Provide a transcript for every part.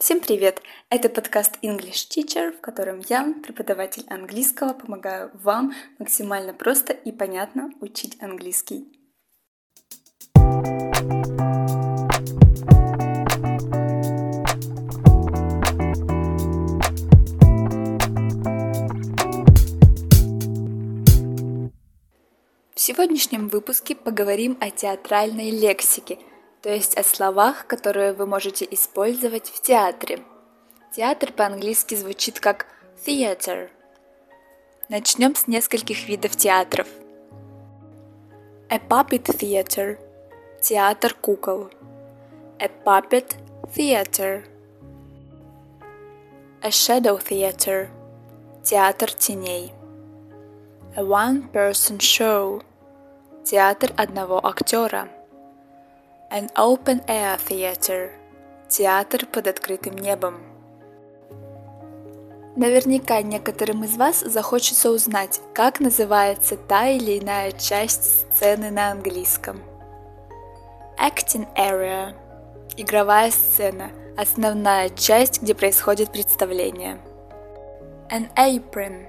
Всем привет! Это подкаст English Teacher, в котором я, преподаватель английского, помогаю вам максимально просто и понятно учить английский. В сегодняшнем выпуске поговорим о театральной лексике – то есть о словах, которые вы можете использовать в театре. Театр по-английски звучит как theater. Начнем с нескольких видов театров. A puppet theater – театр кукол. A puppet theater. A shadow theater – театр теней. A one-person show – театр одного актера. An open air theater – театр под открытым небом. Наверняка некоторым из вас захочется узнать, как называется та или иная часть сцены на английском. Acting area – игровая сцена, основная часть, где происходит представление. An apron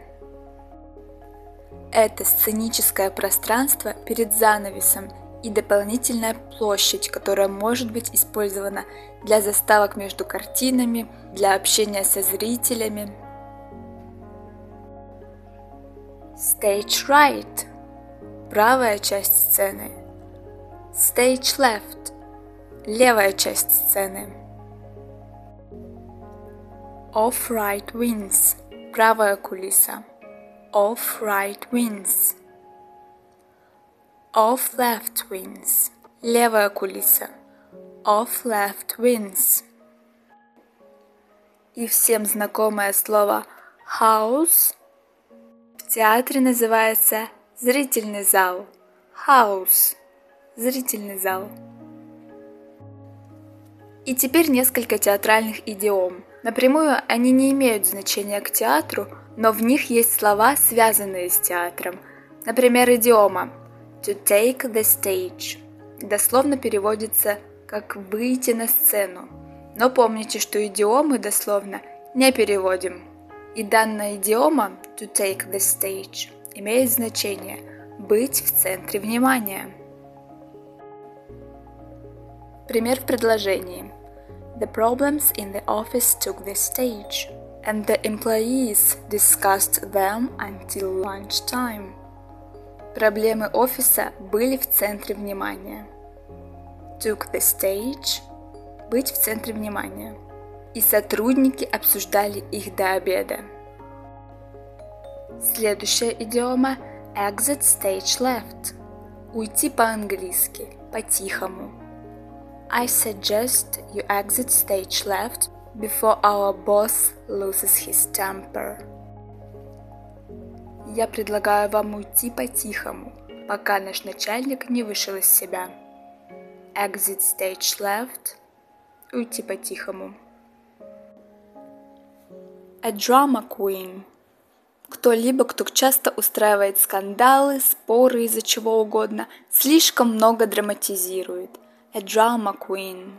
– это сценическое пространство перед занавесом – и дополнительная площадь, которая может быть использована для заставок между картинами, для общения со зрителями. Stage right – правая часть сцены. Stage left – левая часть сцены. Off-right wins – правая кулиса. Off-right wins – Off left wins. Левая кулиса. Off left wins. И всем знакомое слово house в театре называется зрительный зал. House. Зрительный зал. И теперь несколько театральных идиом. Напрямую они не имеют значения к театру, но в них есть слова, связанные с театром. Например, идиома To take the stage дословно переводится как «выйти на сцену». Но помните, что идиомы дословно не переводим. И данная идиома to take the stage имеет значение «быть в центре внимания». Пример в предложении. The problems in the office took the stage, and the employees discussed them until lunchtime. Проблемы офиса были в центре внимания. Took the stage – быть в центре внимания. И сотрудники обсуждали их до обеда. Следующая идиома – exit stage left – уйти по-английски, по-тихому. I suggest you exit stage left before our boss loses his temper. Я предлагаю вам уйти по-тихому, пока наш начальник не вышел из себя. Exit stage left. Уйти по-тихому. A drama queen. Кто-либо, кто часто устраивает скандалы, споры из-за чего угодно, слишком много драматизирует. A drama queen.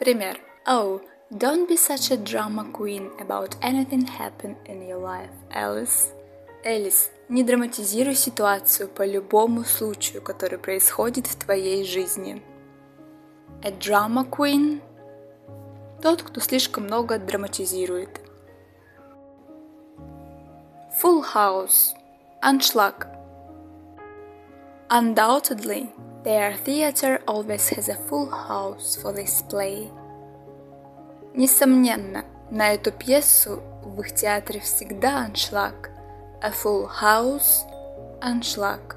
Пример. Oh, Don't be such a drama queen about anything happen in your life, Alice. Элис, не драматизируй ситуацию по любому случаю, который происходит в твоей жизни. A drama queen – тот, кто слишком много драматизирует. Full house – аншлаг. Undoubtedly, their theater always has a full house for this play. Несомненно, на эту пьесу в их театре всегда аншлаг. A full house – аншлаг.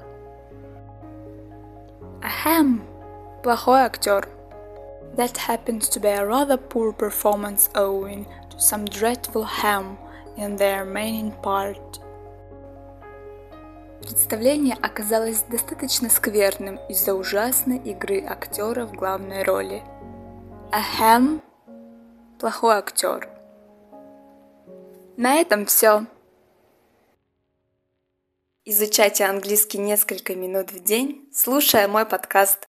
A ham – плохой актер. That happens to be a rather poor performance owing to some dreadful ham in their main part. Представление оказалось достаточно скверным из-за ужасной игры актера в главной роли. A ham плохой актер. На этом все. Изучайте английский несколько минут в день, слушая мой подкаст.